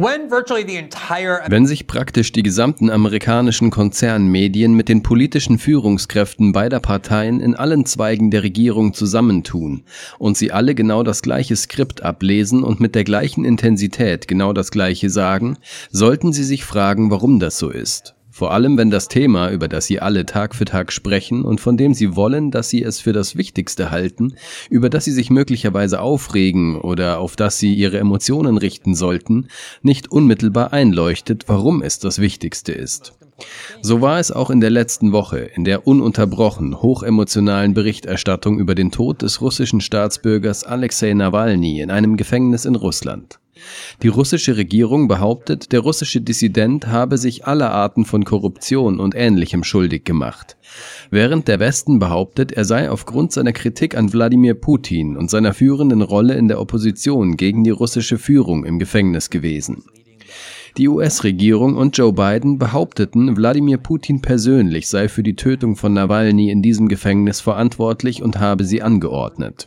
Wenn sich praktisch die gesamten amerikanischen Konzernmedien mit den politischen Führungskräften beider Parteien in allen Zweigen der Regierung zusammentun und sie alle genau das gleiche Skript ablesen und mit der gleichen Intensität genau das gleiche sagen, sollten sie sich fragen, warum das so ist. Vor allem, wenn das Thema, über das Sie alle Tag für Tag sprechen und von dem Sie wollen, dass Sie es für das Wichtigste halten, über das Sie sich möglicherweise aufregen oder auf das Sie Ihre Emotionen richten sollten, nicht unmittelbar einleuchtet, warum es das Wichtigste ist. So war es auch in der letzten Woche, in der ununterbrochen hochemotionalen Berichterstattung über den Tod des russischen Staatsbürgers Alexei Nawalny in einem Gefängnis in Russland. Die russische Regierung behauptet, der russische Dissident habe sich aller Arten von Korruption und Ähnlichem schuldig gemacht, während der Westen behauptet, er sei aufgrund seiner Kritik an Wladimir Putin und seiner führenden Rolle in der Opposition gegen die russische Führung im Gefängnis gewesen. Die US-Regierung und Joe Biden behaupteten, Wladimir Putin persönlich sei für die Tötung von Nawalny in diesem Gefängnis verantwortlich und habe sie angeordnet.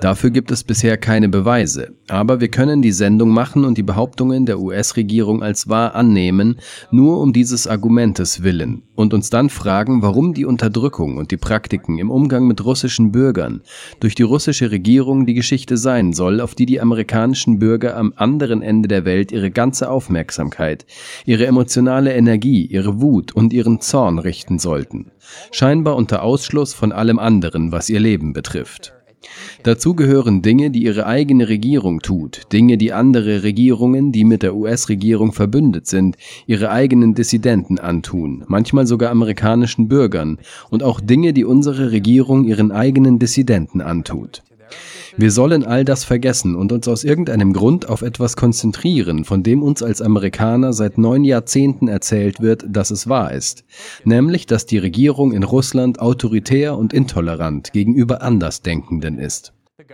Dafür gibt es bisher keine Beweise, aber wir können die Sendung machen und die Behauptungen der US-Regierung als wahr annehmen, nur um dieses Argumentes willen, und uns dann fragen, warum die Unterdrückung und die Praktiken im Umgang mit russischen Bürgern durch die russische Regierung die Geschichte sein soll, auf die die amerikanischen Bürger am anderen Ende der Welt ihre ganze Aufmerksamkeit, ihre emotionale Energie, ihre Wut und ihren Zorn richten sollten, scheinbar unter Ausschluss von allem anderen, was ihr Leben betrifft. Dazu gehören Dinge, die ihre eigene Regierung tut, Dinge, die andere Regierungen, die mit der US-Regierung verbündet sind, ihre eigenen Dissidenten antun, manchmal sogar amerikanischen Bürgern, und auch Dinge, die unsere Regierung ihren eigenen Dissidenten antut. Wir sollen all das vergessen und uns aus irgendeinem Grund auf etwas konzentrieren, von dem uns als Amerikaner seit neun Jahrzehnten erzählt wird, dass es wahr ist, nämlich dass die Regierung in Russland autoritär und intolerant gegenüber Andersdenkenden ist. The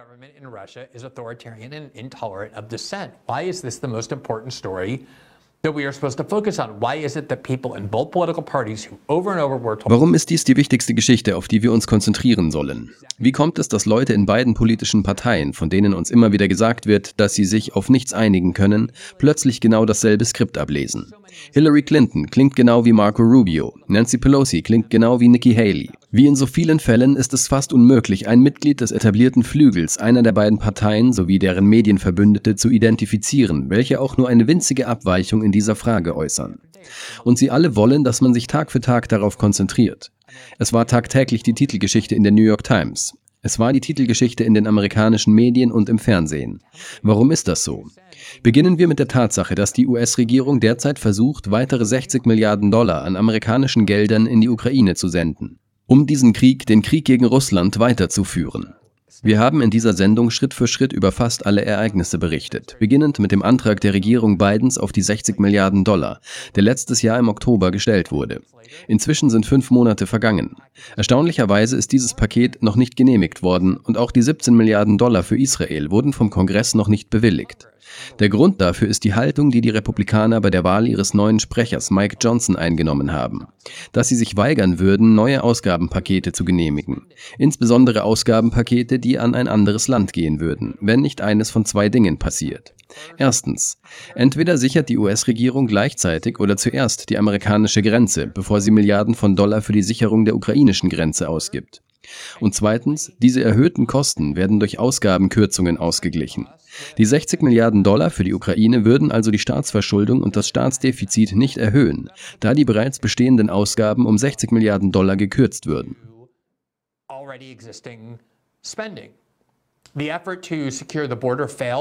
Warum ist dies die wichtigste Geschichte, auf die wir uns konzentrieren sollen? Wie kommt es, dass Leute in beiden politischen Parteien, von denen uns immer wieder gesagt wird, dass sie sich auf nichts einigen können, plötzlich genau dasselbe Skript ablesen? Hillary Clinton klingt genau wie Marco Rubio, Nancy Pelosi klingt genau wie Nikki Haley. Wie in so vielen Fällen ist es fast unmöglich, ein Mitglied des etablierten Flügels einer der beiden Parteien sowie deren Medienverbündete zu identifizieren, welche auch nur eine winzige Abweichung in dieser Frage äußern. Und sie alle wollen, dass man sich Tag für Tag darauf konzentriert. Es war tagtäglich die Titelgeschichte in der New York Times. Es war die Titelgeschichte in den amerikanischen Medien und im Fernsehen. Warum ist das so? Beginnen wir mit der Tatsache, dass die US-Regierung derzeit versucht, weitere 60 Milliarden Dollar an amerikanischen Geldern in die Ukraine zu senden um diesen Krieg, den Krieg gegen Russland, weiterzuführen. Wir haben in dieser Sendung Schritt für Schritt über fast alle Ereignisse berichtet, beginnend mit dem Antrag der Regierung Bidens auf die 60 Milliarden Dollar, der letztes Jahr im Oktober gestellt wurde. Inzwischen sind fünf Monate vergangen. Erstaunlicherweise ist dieses Paket noch nicht genehmigt worden und auch die 17 Milliarden Dollar für Israel wurden vom Kongress noch nicht bewilligt. Der Grund dafür ist die Haltung, die die Republikaner bei der Wahl ihres neuen Sprechers Mike Johnson eingenommen haben, dass sie sich weigern würden, neue Ausgabenpakete zu genehmigen, insbesondere Ausgabenpakete, die an ein anderes Land gehen würden, wenn nicht eines von zwei Dingen passiert. Erstens. Entweder sichert die US-Regierung gleichzeitig oder zuerst die amerikanische Grenze, bevor sie Milliarden von Dollar für die Sicherung der ukrainischen Grenze ausgibt. Und zweitens, diese erhöhten Kosten werden durch Ausgabenkürzungen ausgeglichen. Die 60 Milliarden Dollar für die Ukraine würden also die Staatsverschuldung und das Staatsdefizit nicht erhöhen, da die bereits bestehenden Ausgaben um 60 Milliarden Dollar gekürzt würden.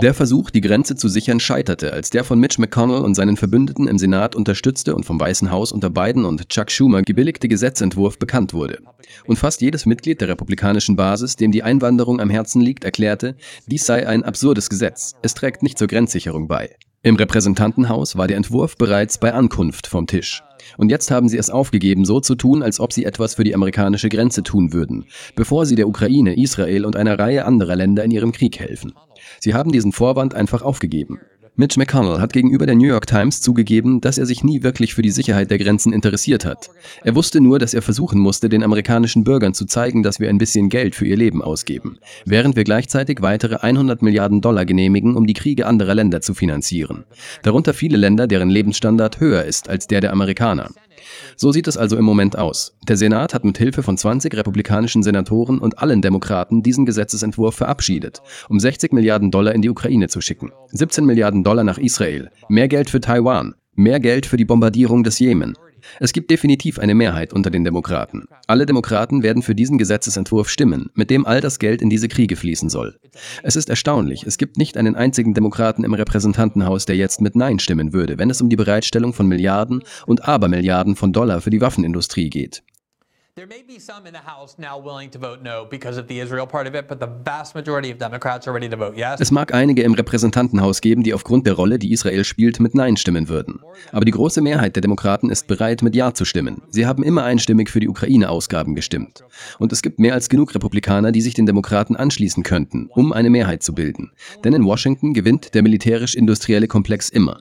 Der Versuch, die Grenze zu sichern, scheiterte, als der von Mitch McConnell und seinen Verbündeten im Senat unterstützte und vom Weißen Haus unter Biden und Chuck Schumer gebilligte Gesetzentwurf bekannt wurde. Und fast jedes Mitglied der republikanischen Basis, dem die Einwanderung am Herzen liegt, erklärte, dies sei ein absurdes Gesetz, es trägt nicht zur Grenzsicherung bei. Im Repräsentantenhaus war der Entwurf bereits bei Ankunft vom Tisch. Und jetzt haben sie es aufgegeben, so zu tun, als ob sie etwas für die amerikanische Grenze tun würden, bevor sie der Ukraine, Israel und einer Reihe anderer Länder in ihrem Krieg helfen. Sie haben diesen Vorwand einfach aufgegeben. Mitch McConnell hat gegenüber der New York Times zugegeben, dass er sich nie wirklich für die Sicherheit der Grenzen interessiert hat. Er wusste nur, dass er versuchen musste, den amerikanischen Bürgern zu zeigen, dass wir ein bisschen Geld für ihr Leben ausgeben, während wir gleichzeitig weitere 100 Milliarden Dollar genehmigen, um die Kriege anderer Länder zu finanzieren. Darunter viele Länder, deren Lebensstandard höher ist als der der Amerikaner. So sieht es also im Moment aus. Der Senat hat mit Hilfe von 20 republikanischen Senatoren und allen Demokraten diesen Gesetzesentwurf verabschiedet, um 60 Milliarden Dollar in die Ukraine zu schicken, 17 Milliarden Dollar nach Israel, mehr Geld für Taiwan, mehr Geld für die Bombardierung des Jemen, es gibt definitiv eine Mehrheit unter den Demokraten. Alle Demokraten werden für diesen Gesetzesentwurf stimmen, mit dem all das Geld in diese Kriege fließen soll. Es ist erstaunlich, es gibt nicht einen einzigen Demokraten im Repräsentantenhaus, der jetzt mit Nein stimmen würde, wenn es um die Bereitstellung von Milliarden und Abermilliarden von Dollar für die Waffenindustrie geht. There may be some in the House now willing to vote no because of the Israel part of it, but the vast majority of Democrats are ready to vote yes. Es mag einige im Repräsentantenhaus geben, die aufgrund der Rolle, die Israel spielt, mit Nein stimmen würden. Aber die große Mehrheit der Demokraten ist bereit, mit Ja zu stimmen. Sie haben immer einstimmig für die Ukraine-Ausgaben gestimmt. Und es gibt mehr als genug Republikaner, die sich den Demokraten anschließen könnten, um eine Mehrheit zu bilden. Denn in Washington gewinnt der militärisch-industrielle Komplex immer.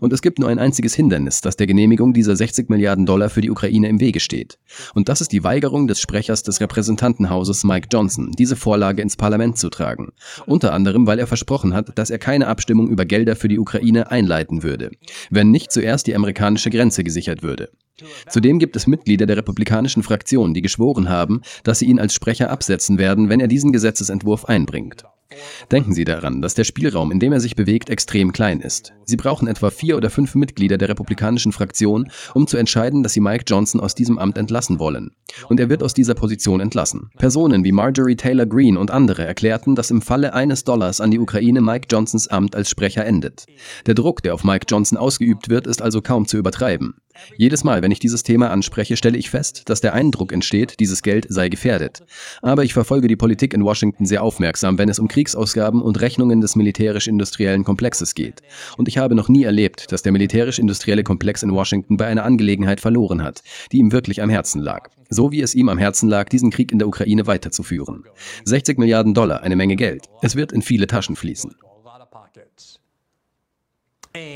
Und es gibt nur ein einziges Hindernis, das der Genehmigung dieser 60 Milliarden Dollar für die Ukraine im Wege steht. Und das ist die Weigerung des Sprechers des Repräsentantenhauses Mike Johnson, diese Vorlage ins Parlament zu tragen. Unter anderem, weil er versprochen hat, dass er keine Abstimmung über Gelder für die Ukraine einleiten würde, wenn nicht zuerst die amerikanische Grenze gesichert würde. Zudem gibt es Mitglieder der republikanischen Fraktion, die geschworen haben, dass sie ihn als Sprecher absetzen werden, wenn er diesen Gesetzesentwurf einbringt. Denken Sie daran, dass der Spielraum, in dem er sich bewegt, extrem klein ist. Sie brauchen etwa vier oder fünf Mitglieder der republikanischen Fraktion, um zu entscheiden, dass sie Mike Johnson aus diesem Amt entlassen wollen. Und er wird aus dieser Position entlassen. Personen wie Marjorie Taylor Greene und andere erklärten, dass im Falle eines Dollars an die Ukraine Mike Johnsons Amt als Sprecher endet. Der Druck, der auf Mike Johnson ausgeübt wird, ist also kaum zu übertreiben. Jedes Mal, wenn ich dieses Thema anspreche, stelle ich fest, dass der Eindruck entsteht, dieses Geld sei gefährdet. Aber ich verfolge die Politik in Washington sehr aufmerksam, wenn es um Kriegsausgaben und Rechnungen des militärisch-industriellen Komplexes geht. Und ich habe noch nie erlebt, dass der militärisch-industrielle Komplex in Washington bei einer Angelegenheit verloren hat, die ihm wirklich am Herzen lag. So wie es ihm am Herzen lag, diesen Krieg in der Ukraine weiterzuführen. 60 Milliarden Dollar, eine Menge Geld. Es wird in viele Taschen fließen.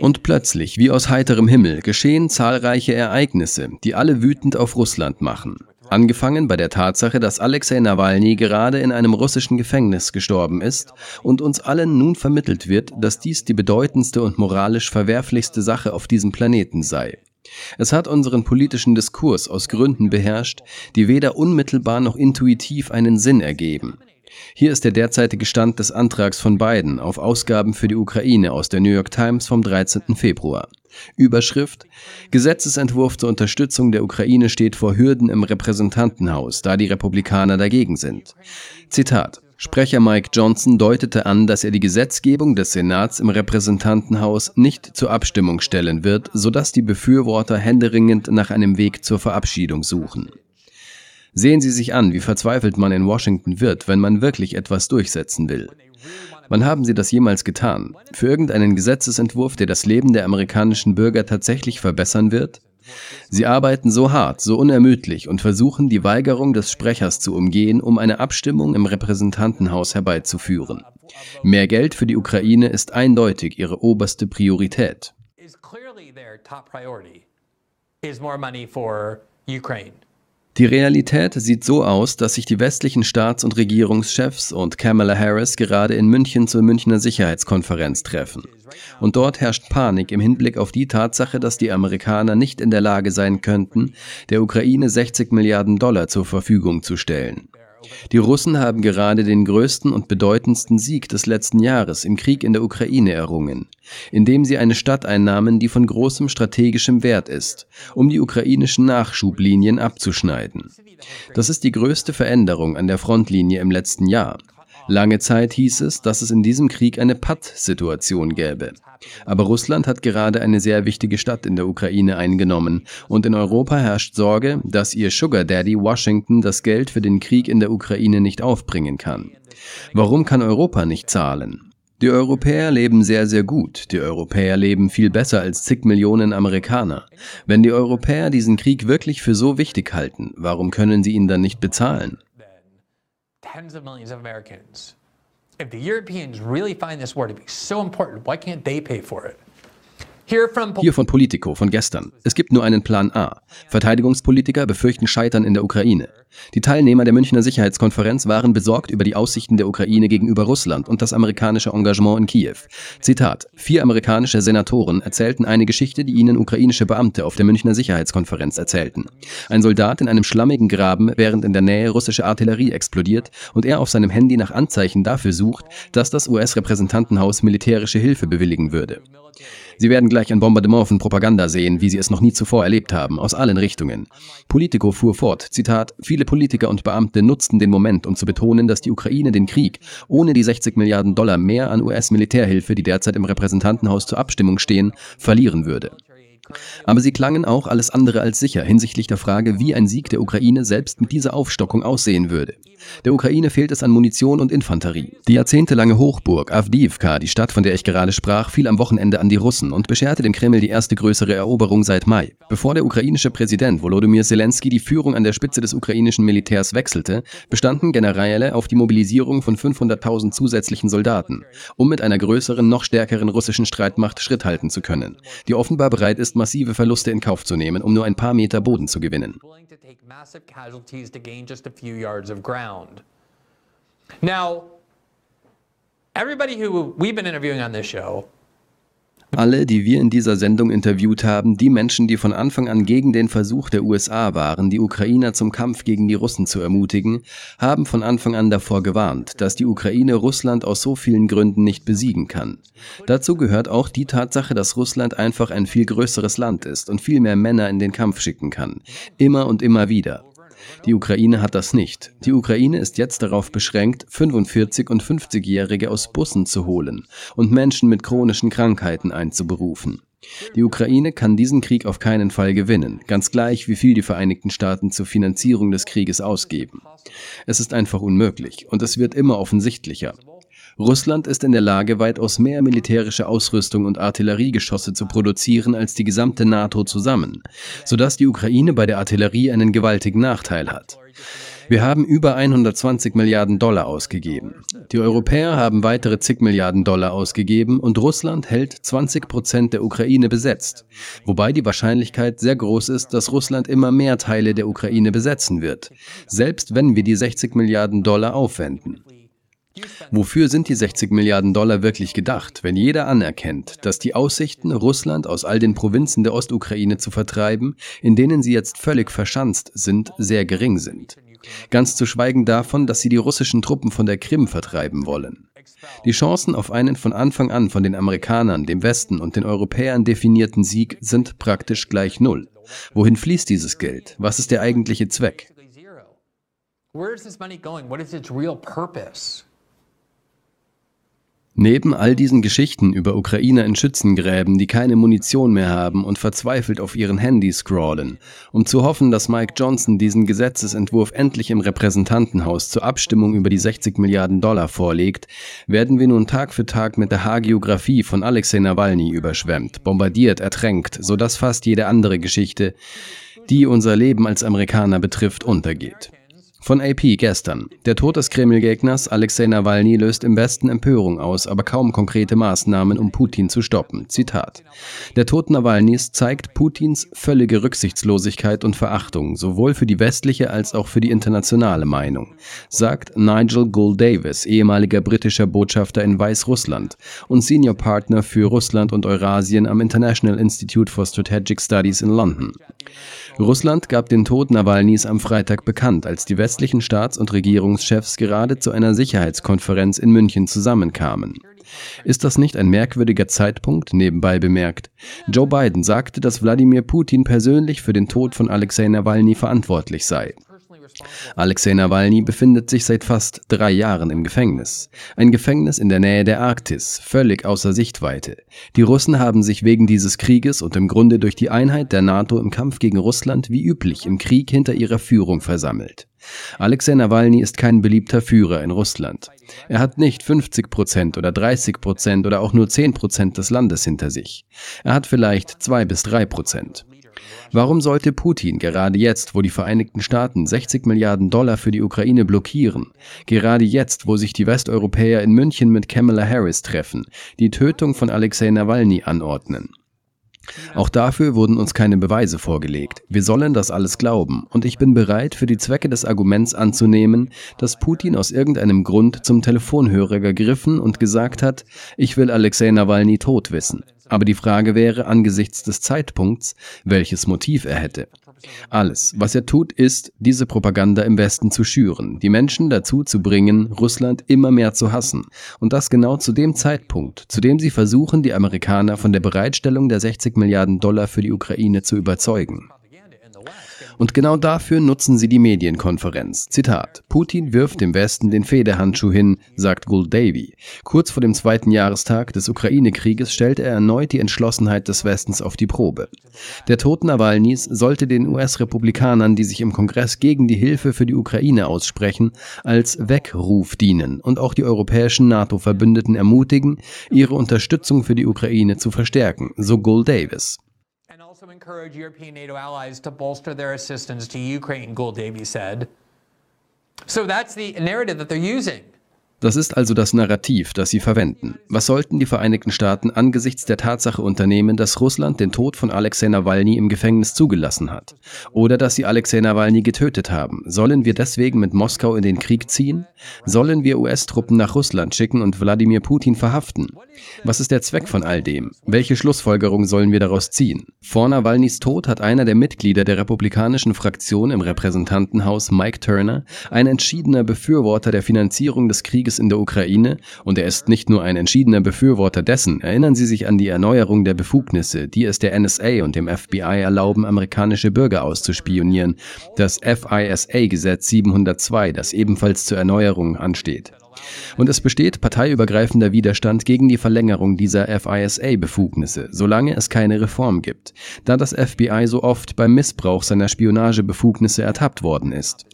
Und plötzlich, wie aus heiterem Himmel, geschehen zahlreiche Ereignisse, die alle wütend auf Russland machen. Angefangen bei der Tatsache, dass Alexei Nawalny gerade in einem russischen Gefängnis gestorben ist und uns allen nun vermittelt wird, dass dies die bedeutendste und moralisch verwerflichste Sache auf diesem Planeten sei. Es hat unseren politischen Diskurs aus Gründen beherrscht, die weder unmittelbar noch intuitiv einen Sinn ergeben. Hier ist der derzeitige Stand des Antrags von Biden auf Ausgaben für die Ukraine aus der New York Times vom 13. Februar. Überschrift Gesetzesentwurf zur Unterstützung der Ukraine steht vor Hürden im Repräsentantenhaus, da die Republikaner dagegen sind. Zitat Sprecher Mike Johnson deutete an, dass er die Gesetzgebung des Senats im Repräsentantenhaus nicht zur Abstimmung stellen wird, sodass die Befürworter händeringend nach einem Weg zur Verabschiedung suchen. Sehen Sie sich an, wie verzweifelt man in Washington wird, wenn man wirklich etwas durchsetzen will. Wann haben Sie das jemals getan? Für irgendeinen Gesetzesentwurf, der das Leben der amerikanischen Bürger tatsächlich verbessern wird? Sie arbeiten so hart, so unermüdlich und versuchen, die Weigerung des Sprechers zu umgehen, um eine Abstimmung im Repräsentantenhaus herbeizuführen. Mehr Geld für die Ukraine ist eindeutig ihre oberste Priorität. Is. Die Realität sieht so aus, dass sich die westlichen Staats- und Regierungschefs und Kamala Harris gerade in München zur Münchner Sicherheitskonferenz treffen. Und dort herrscht Panik im Hinblick auf die Tatsache, dass die Amerikaner nicht in der Lage sein könnten, der Ukraine 60 Milliarden Dollar zur Verfügung zu stellen. Die Russen haben gerade den größten und bedeutendsten Sieg des letzten Jahres im Krieg in der Ukraine errungen, indem sie eine Stadt einnahmen, die von großem strategischem Wert ist, um die ukrainischen Nachschublinien abzuschneiden. Das ist die größte Veränderung an der Frontlinie im letzten Jahr. Lange Zeit hieß es, dass es in diesem Krieg eine Patt-Situation gäbe. Aber Russland hat gerade eine sehr wichtige Stadt in der Ukraine eingenommen und in Europa herrscht Sorge, dass ihr Sugar Daddy Washington das Geld für den Krieg in der Ukraine nicht aufbringen kann. Warum kann Europa nicht zahlen? Die Europäer leben sehr, sehr gut. Die Europäer leben viel besser als zig Millionen Amerikaner. Wenn die Europäer diesen Krieg wirklich für so wichtig halten, warum können sie ihn dann nicht bezahlen? Tens of millions of Americans If the Europeans really find this war to be so important, why can't they pay for it? Hier von Politico von gestern. Es gibt nur einen Plan A. Verteidigungspolitiker befürchten Scheitern in der Ukraine. Die Teilnehmer der Münchner Sicherheitskonferenz waren besorgt über die Aussichten der Ukraine gegenüber Russland und das amerikanische Engagement in Kiew. Zitat: Vier amerikanische Senatoren erzählten eine Geschichte, die ihnen ukrainische Beamte auf der Münchner Sicherheitskonferenz erzählten. Ein Soldat in einem schlammigen Graben, während in der Nähe russische Artillerie explodiert und er auf seinem Handy nach Anzeichen dafür sucht, dass das US-Repräsentantenhaus militärische Hilfe bewilligen würde. Sie werden gleich ein Bombardement von Propaganda sehen, wie Sie es noch nie zuvor erlebt haben, aus allen Richtungen. Politico fuhr fort, Zitat, viele Politiker und Beamte nutzten den Moment, um zu betonen, dass die Ukraine den Krieg ohne die 60 Milliarden Dollar mehr an US-Militärhilfe, die derzeit im Repräsentantenhaus zur Abstimmung stehen, verlieren würde. Aber sie klangen auch alles andere als sicher hinsichtlich der Frage, wie ein Sieg der Ukraine selbst mit dieser Aufstockung aussehen würde. Der Ukraine fehlt es an Munition und Infanterie. Die jahrzehntelange Hochburg Avdiivka, die Stadt, von der ich gerade sprach, fiel am Wochenende an die Russen und bescherte dem Kreml die erste größere Eroberung seit Mai. Bevor der ukrainische Präsident Volodymyr Zelensky die Führung an der Spitze des ukrainischen Militärs wechselte, bestanden Generäle auf die Mobilisierung von 500.000 zusätzlichen Soldaten, um mit einer größeren, noch stärkeren russischen Streitmacht Schritt halten zu können, die offenbar bereit ist, massive Verluste in Kauf zu nehmen, um nur ein paar Meter Boden zu gewinnen. Now, everybody who we've been interviewing on this show alle, die wir in dieser Sendung interviewt haben, die Menschen, die von Anfang an gegen den Versuch der USA waren, die Ukrainer zum Kampf gegen die Russen zu ermutigen, haben von Anfang an davor gewarnt, dass die Ukraine Russland aus so vielen Gründen nicht besiegen kann. Dazu gehört auch die Tatsache, dass Russland einfach ein viel größeres Land ist und viel mehr Männer in den Kampf schicken kann. Immer und immer wieder. Die Ukraine hat das nicht. Die Ukraine ist jetzt darauf beschränkt, 45- und 50-Jährige aus Bussen zu holen und Menschen mit chronischen Krankheiten einzuberufen. Die Ukraine kann diesen Krieg auf keinen Fall gewinnen, ganz gleich, wie viel die Vereinigten Staaten zur Finanzierung des Krieges ausgeben. Es ist einfach unmöglich und es wird immer offensichtlicher. Russland ist in der Lage, weitaus mehr militärische Ausrüstung und Artilleriegeschosse zu produzieren als die gesamte NATO zusammen, sodass die Ukraine bei der Artillerie einen gewaltigen Nachteil hat. Wir haben über 120 Milliarden Dollar ausgegeben. Die Europäer haben weitere zig Milliarden Dollar ausgegeben und Russland hält 20 Prozent der Ukraine besetzt, wobei die Wahrscheinlichkeit sehr groß ist, dass Russland immer mehr Teile der Ukraine besetzen wird, selbst wenn wir die 60 Milliarden Dollar aufwenden. Wofür sind die 60 Milliarden Dollar wirklich gedacht, wenn jeder anerkennt, dass die Aussichten, Russland aus all den Provinzen der Ostukraine zu vertreiben, in denen sie jetzt völlig verschanzt sind, sehr gering sind? Ganz zu schweigen davon, dass sie die russischen Truppen von der Krim vertreiben wollen. Die Chancen auf einen von Anfang an von den Amerikanern, dem Westen und den Europäern definierten Sieg sind praktisch gleich null. Wohin fließt dieses Geld? Was ist der eigentliche Zweck? Where is this money going? What is its real purpose? Neben all diesen Geschichten über Ukrainer in Schützengräben, die keine Munition mehr haben und verzweifelt auf ihren Handys scrollen, um zu hoffen, dass Mike Johnson diesen Gesetzesentwurf endlich im Repräsentantenhaus zur Abstimmung über die 60 Milliarden Dollar vorlegt, werden wir nun Tag für Tag mit der Hagiografie von Alexei Nawalny überschwemmt, bombardiert, ertränkt, sodass fast jede andere Geschichte, die unser Leben als Amerikaner betrifft, untergeht. Von AP gestern. Der Tod des Kreml-Gegners Alexei Nawalny löst im Westen Empörung aus, aber kaum konkrete Maßnahmen, um Putin zu stoppen. Zitat. Der Tod Nawalnys zeigt Putins völlige Rücksichtslosigkeit und Verachtung, sowohl für die westliche als auch für die internationale Meinung, sagt Nigel Gould Davis, ehemaliger britischer Botschafter in Weißrussland und Senior Partner für Russland und Eurasien am International Institute for Strategic Studies in London. Russland gab den Tod Nawalnys am Freitag bekannt, als die westlichen Staats- und Regierungschefs gerade zu einer Sicherheitskonferenz in München zusammenkamen. Ist das nicht ein merkwürdiger Zeitpunkt, nebenbei bemerkt? Joe Biden sagte, dass Wladimir Putin persönlich für den Tod von Alexei Nawalny verantwortlich sei. Alexei Nawalny befindet sich seit fast drei Jahren im Gefängnis. Ein Gefängnis in der Nähe der Arktis, völlig außer Sichtweite. Die Russen haben sich wegen dieses Krieges und im Grunde durch die Einheit der NATO im Kampf gegen Russland wie üblich im Krieg hinter ihrer Führung versammelt. Alexei Nawalny ist kein beliebter Führer in Russland. Er hat nicht 50 Prozent oder 30 Prozent oder auch nur 10 Prozent des Landes hinter sich. Er hat vielleicht zwei bis drei Prozent. Warum sollte Putin gerade jetzt, wo die Vereinigten Staaten 60 Milliarden Dollar für die Ukraine blockieren, gerade jetzt, wo sich die Westeuropäer in München mit Kamala Harris treffen, die Tötung von Alexei Nawalny anordnen? Auch dafür wurden uns keine Beweise vorgelegt. Wir sollen das alles glauben. Und ich bin bereit, für die Zwecke des Arguments anzunehmen, dass Putin aus irgendeinem Grund zum Telefonhörer gegriffen und gesagt hat, ich will Alexei Nawalny tot wissen. Aber die Frage wäre angesichts des Zeitpunkts, welches Motiv er hätte. Alles, was er tut, ist, diese Propaganda im Westen zu schüren, die Menschen dazu zu bringen, Russland immer mehr zu hassen. Und das genau zu dem Zeitpunkt, zu dem sie versuchen, die Amerikaner von der Bereitstellung der 60 Milliarden Dollar für die Ukraine zu überzeugen. Und genau dafür nutzen sie die Medienkonferenz. Zitat: Putin wirft dem Westen den Federhandschuh hin, sagt Gul Davy. Kurz vor dem zweiten Jahrestag des Ukraine-Krieges stellte er erneut die Entschlossenheit des Westens auf die Probe. Der Tod Nawalnys sollte den US-Republikanern, die sich im Kongress gegen die Hilfe für die Ukraine aussprechen, als Weckruf dienen und auch die europäischen NATO-Verbündeten ermutigen, ihre Unterstützung für die Ukraine zu verstärken, so Gul Davis also encourage European NATO allies to bolster their assistance to Ukraine, Gould Davy said. So that's the narrative that they're using. Das ist also das Narrativ, das sie verwenden. Was sollten die Vereinigten Staaten angesichts der Tatsache unternehmen, dass Russland den Tod von Alexei Nawalny im Gefängnis zugelassen hat? Oder dass sie Alexei Nawalny getötet haben? Sollen wir deswegen mit Moskau in den Krieg ziehen? Sollen wir US-Truppen nach Russland schicken und Wladimir Putin verhaften? Was ist der Zweck von all dem? Welche Schlussfolgerung sollen wir daraus ziehen? Vor Nawalnys Tod hat einer der Mitglieder der republikanischen Fraktion im Repräsentantenhaus, Mike Turner, ein entschiedener Befürworter der Finanzierung des Krieges Krieges in der Ukraine und er ist nicht nur ein entschiedener Befürworter dessen. Erinnern Sie sich an die Erneuerung der Befugnisse, die es der NSA und dem FBI erlauben, amerikanische Bürger auszuspionieren. Das FISA-Gesetz 702, das ebenfalls zur Erneuerung ansteht. Und es besteht parteiübergreifender Widerstand gegen die Verlängerung dieser FISA-Befugnisse, solange es keine Reform gibt, da das FBI so oft beim Missbrauch seiner Spionagebefugnisse ertappt worden ist.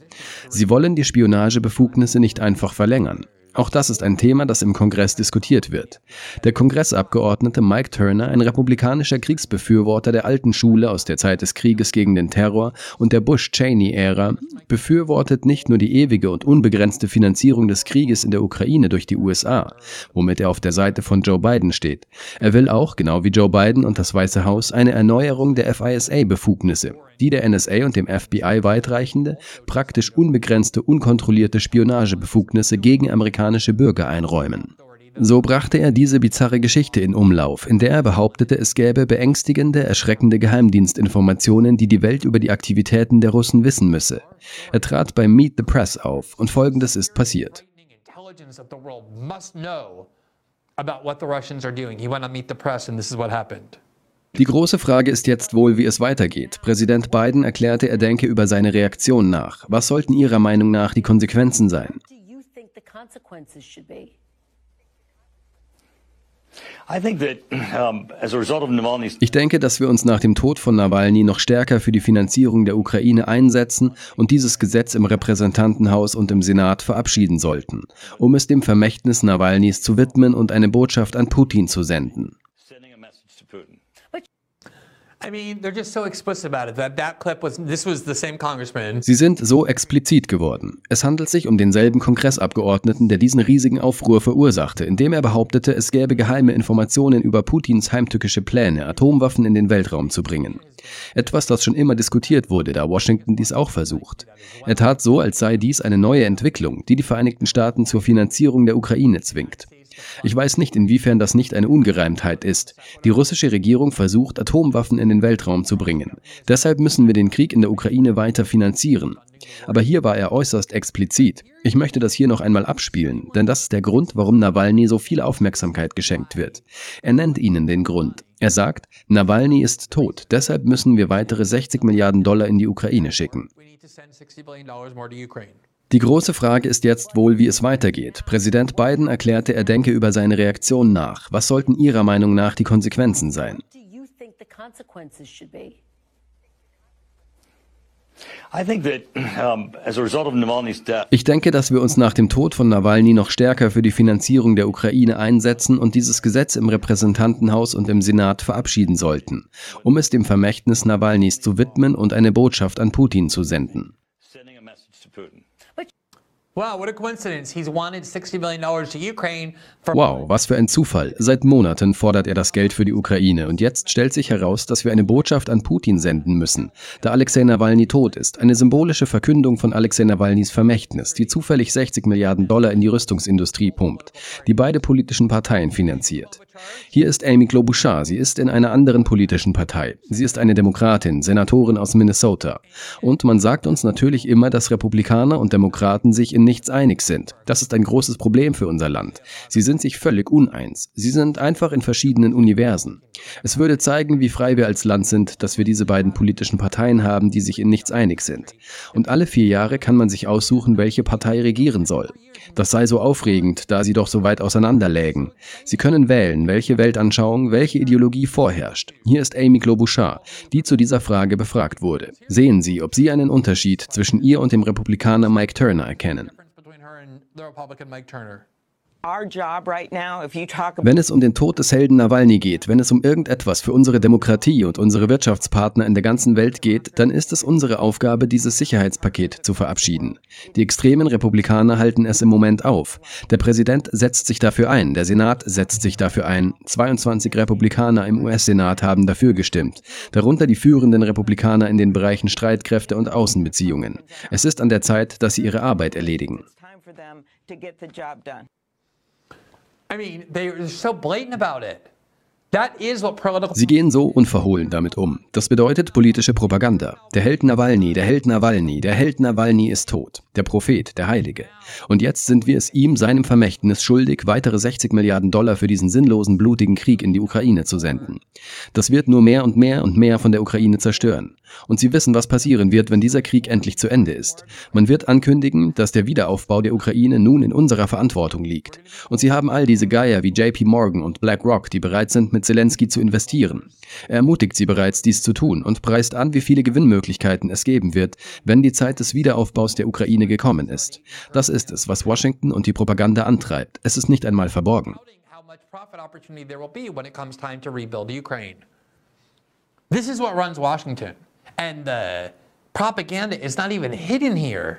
Sie wollen die Spionagebefugnisse nicht einfach verlängern. Auch das ist ein Thema, das im Kongress diskutiert wird. Der Kongressabgeordnete Mike Turner, ein republikanischer Kriegsbefürworter der alten Schule aus der Zeit des Krieges gegen den Terror und der Bush-Cheney-Ära, befürwortet nicht nur die ewige und unbegrenzte Finanzierung des Krieges in der Ukraine durch die USA, womit er auf der Seite von Joe Biden steht. Er will auch, genau wie Joe Biden und das Weiße Haus, eine Erneuerung der FISA-Befugnisse, die der NSA und dem FBI weitreichende, praktisch unbegrenzte, unkontrollierte Spionagebefugnisse gegen amerikanische Bürger einräumen. So brachte er diese bizarre Geschichte in Umlauf, in der er behauptete, es gäbe beängstigende, erschreckende Geheimdienstinformationen, die die Welt über die Aktivitäten der Russen wissen müsse. Er trat bei Meet the Press auf und folgendes ist passiert. Die große Frage ist jetzt wohl, wie es weitergeht. Präsident Biden erklärte, er denke über seine Reaktion nach. Was sollten Ihrer Meinung nach die Konsequenzen sein? Ich denke, dass wir uns nach dem Tod von Nawalny noch stärker für die Finanzierung der Ukraine einsetzen und dieses Gesetz im Repräsentantenhaus und im Senat verabschieden sollten, um es dem Vermächtnis Nawalnys zu widmen und eine Botschaft an Putin zu senden. Sie sind so explizit geworden. Es handelt sich um denselben Kongressabgeordneten, der diesen riesigen Aufruhr verursachte, indem er behauptete, es gäbe geheime Informationen über Putins heimtückische Pläne, Atomwaffen in den Weltraum zu bringen. Etwas, das schon immer diskutiert wurde, da Washington dies auch versucht. Er tat so, als sei dies eine neue Entwicklung, die die Vereinigten Staaten zur Finanzierung der Ukraine zwingt. Ich weiß nicht, inwiefern das nicht eine Ungereimtheit ist. Die russische Regierung versucht, Atomwaffen in den Weltraum zu bringen. Deshalb müssen wir den Krieg in der Ukraine weiter finanzieren. Aber hier war er äußerst explizit. Ich möchte das hier noch einmal abspielen, denn das ist der Grund, warum Nawalny so viel Aufmerksamkeit geschenkt wird. Er nennt ihnen den Grund. Er sagt, Nawalny ist tot, deshalb müssen wir weitere 60 Milliarden Dollar in die Ukraine schicken. Die große Frage ist jetzt wohl, wie es weitergeht. Präsident Biden erklärte, er denke über seine Reaktion nach. Was sollten Ihrer Meinung nach die Konsequenzen sein? Ich denke, dass wir uns nach dem Tod von Nawalny noch stärker für die Finanzierung der Ukraine einsetzen und dieses Gesetz im Repräsentantenhaus und im Senat verabschieden sollten, um es dem Vermächtnis Nawalnys zu widmen und eine Botschaft an Putin zu senden. Wow, was für ein Zufall. Seit Monaten fordert er das Geld für die Ukraine und jetzt stellt sich heraus, dass wir eine Botschaft an Putin senden müssen, da Alexei Nawalny tot ist. Eine symbolische Verkündung von Alexei Nawalnys Vermächtnis, die zufällig 60 Milliarden Dollar in die Rüstungsindustrie pumpt, die beide politischen Parteien finanziert. Hier ist Amy Klobuchar, sie ist in einer anderen politischen Partei. Sie ist eine Demokratin, Senatorin aus Minnesota. Und man sagt uns natürlich immer, dass Republikaner und Demokraten sich in nichts einig sind. Das ist ein großes Problem für unser Land. Sie sind sich völlig uneins. Sie sind einfach in verschiedenen Universen. Es würde zeigen, wie frei wir als Land sind, dass wir diese beiden politischen Parteien haben, die sich in nichts einig sind. Und alle vier Jahre kann man sich aussuchen, welche Partei regieren soll. Das sei so aufregend, da sie doch so weit auseinanderlägen. Sie können wählen, welche Weltanschauung, welche Ideologie vorherrscht. Hier ist Amy Klobuchar, die zu dieser Frage befragt wurde. Sehen Sie, ob Sie einen Unterschied zwischen ihr und dem Republikaner Mike Turner erkennen. Wenn es um den Tod des Helden Nawalny geht, wenn es um irgendetwas für unsere Demokratie und unsere Wirtschaftspartner in der ganzen Welt geht, dann ist es unsere Aufgabe, dieses Sicherheitspaket zu verabschieden. Die extremen Republikaner halten es im Moment auf. Der Präsident setzt sich dafür ein, der Senat setzt sich dafür ein. 22 Republikaner im US-Senat haben dafür gestimmt, darunter die führenden Republikaner in den Bereichen Streitkräfte und Außenbeziehungen. Es ist an der Zeit, dass sie ihre Arbeit erledigen. I mean, they're so blatant about it. Sie gehen so unverhohlen damit um. Das bedeutet politische Propaganda. Der Held Nawalny, der Held Nawalny, der Held Nawalny ist tot. Der Prophet, der Heilige. Und jetzt sind wir es ihm, seinem Vermächtnis, schuldig, weitere 60 Milliarden Dollar für diesen sinnlosen, blutigen Krieg in die Ukraine zu senden. Das wird nur mehr und mehr und mehr von der Ukraine zerstören. Und Sie wissen, was passieren wird, wenn dieser Krieg endlich zu Ende ist. Man wird ankündigen, dass der Wiederaufbau der Ukraine nun in unserer Verantwortung liegt. Und Sie haben all diese Geier wie JP Morgan und BlackRock, die bereit sind, mit mit Zelensky zu investieren. Er ermutigt sie bereits, dies zu tun und preist an, wie viele Gewinnmöglichkeiten es geben wird, wenn die Zeit des Wiederaufbaus der Ukraine gekommen ist. Das ist es, was Washington und die Propaganda antreibt. Es ist nicht einmal verborgen. This is what runs Washington. And the propaganda is not even hidden here.